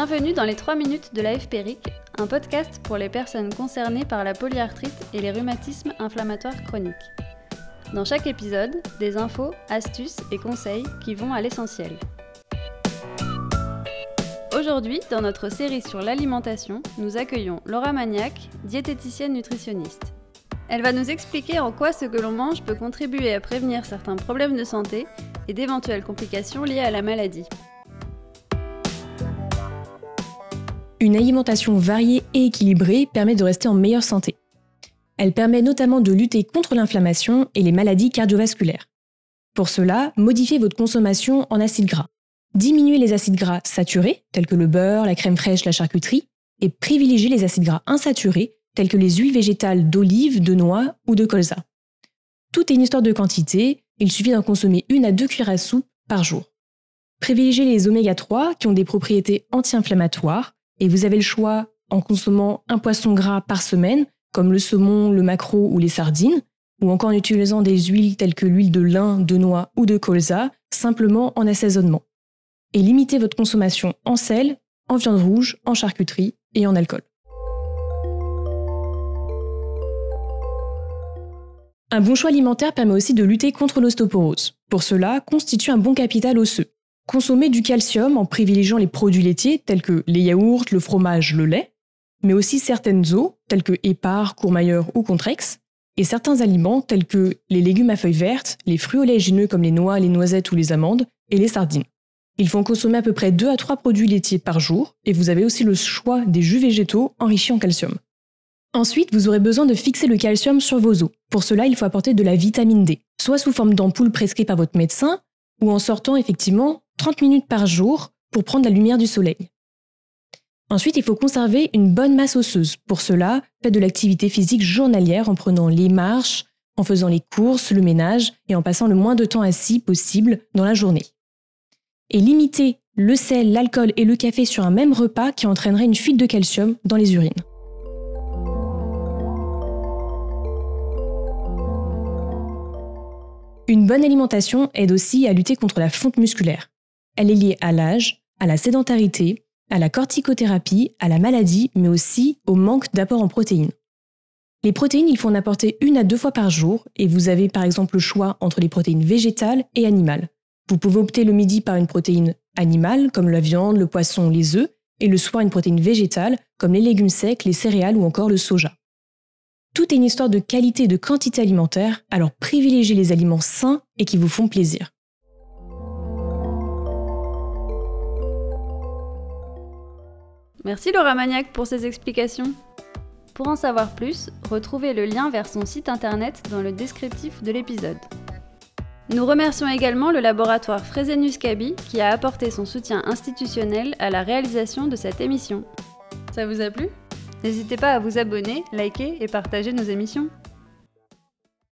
Bienvenue dans les 3 minutes de la FPRIC, un podcast pour les personnes concernées par la polyarthrite et les rhumatismes inflammatoires chroniques. Dans chaque épisode, des infos, astuces et conseils qui vont à l'essentiel. Aujourd'hui, dans notre série sur l'alimentation, nous accueillons Laura Magnac, diététicienne nutritionniste. Elle va nous expliquer en quoi ce que l'on mange peut contribuer à prévenir certains problèmes de santé et d'éventuelles complications liées à la maladie. Une alimentation variée et équilibrée permet de rester en meilleure santé. Elle permet notamment de lutter contre l'inflammation et les maladies cardiovasculaires. Pour cela, modifiez votre consommation en acides gras. Diminuez les acides gras saturés, tels que le beurre, la crème fraîche, la charcuterie, et privilégiez les acides gras insaturés, tels que les huiles végétales d'olive, de noix ou de colza. Tout est une histoire de quantité, il suffit d'en consommer une à deux cuillères à soupe par jour. Privilégiez les oméga 3 qui ont des propriétés anti-inflammatoires et vous avez le choix en consommant un poisson gras par semaine, comme le saumon, le maquereau ou les sardines, ou encore en utilisant des huiles telles que l'huile de lin, de noix ou de colza, simplement en assaisonnement. Et limitez votre consommation en sel, en viande rouge, en charcuterie et en alcool. Un bon choix alimentaire permet aussi de lutter contre l'ostéoporose. Pour cela, constitue un bon capital osseux. Consommez du calcium en privilégiant les produits laitiers tels que les yaourts, le fromage, le lait, mais aussi certaines eaux telles que épars, courmayeur ou contrex, et certains aliments tels que les légumes à feuilles vertes, les fruits oléagineux comme les noix, les noisettes ou les amandes, et les sardines. Il faut consommer à peu près 2 à 3 produits laitiers par jour, et vous avez aussi le choix des jus végétaux enrichis en calcium. Ensuite, vous aurez besoin de fixer le calcium sur vos os. Pour cela, il faut apporter de la vitamine D, soit sous forme d'ampoule prescrite par votre médecin, ou en sortant effectivement 30 minutes par jour pour prendre la lumière du soleil. Ensuite, il faut conserver une bonne masse osseuse. Pour cela, faites de l'activité physique journalière en prenant les marches, en faisant les courses, le ménage et en passant le moins de temps assis possible dans la journée. Et limitez le sel, l'alcool et le café sur un même repas qui entraînerait une fuite de calcium dans les urines. Une bonne alimentation aide aussi à lutter contre la fonte musculaire. Elle est liée à l'âge, à la sédentarité, à la corticothérapie, à la maladie, mais aussi au manque d'apport en protéines. Les protéines, il faut en apporter une à deux fois par jour, et vous avez par exemple le choix entre les protéines végétales et animales. Vous pouvez opter le midi par une protéine animale, comme la viande, le poisson, les œufs, et le soir une protéine végétale, comme les légumes secs, les céréales ou encore le soja. Tout est une histoire de qualité et de quantité alimentaire, alors privilégiez les aliments sains et qui vous font plaisir. Merci Laura Magnac pour ces explications. Pour en savoir plus, retrouvez le lien vers son site internet dans le descriptif de l'épisode. Nous remercions également le laboratoire Fresenius Kaby qui a apporté son soutien institutionnel à la réalisation de cette émission. Ça vous a plu? N'hésitez pas à vous abonner, liker et partager nos émissions.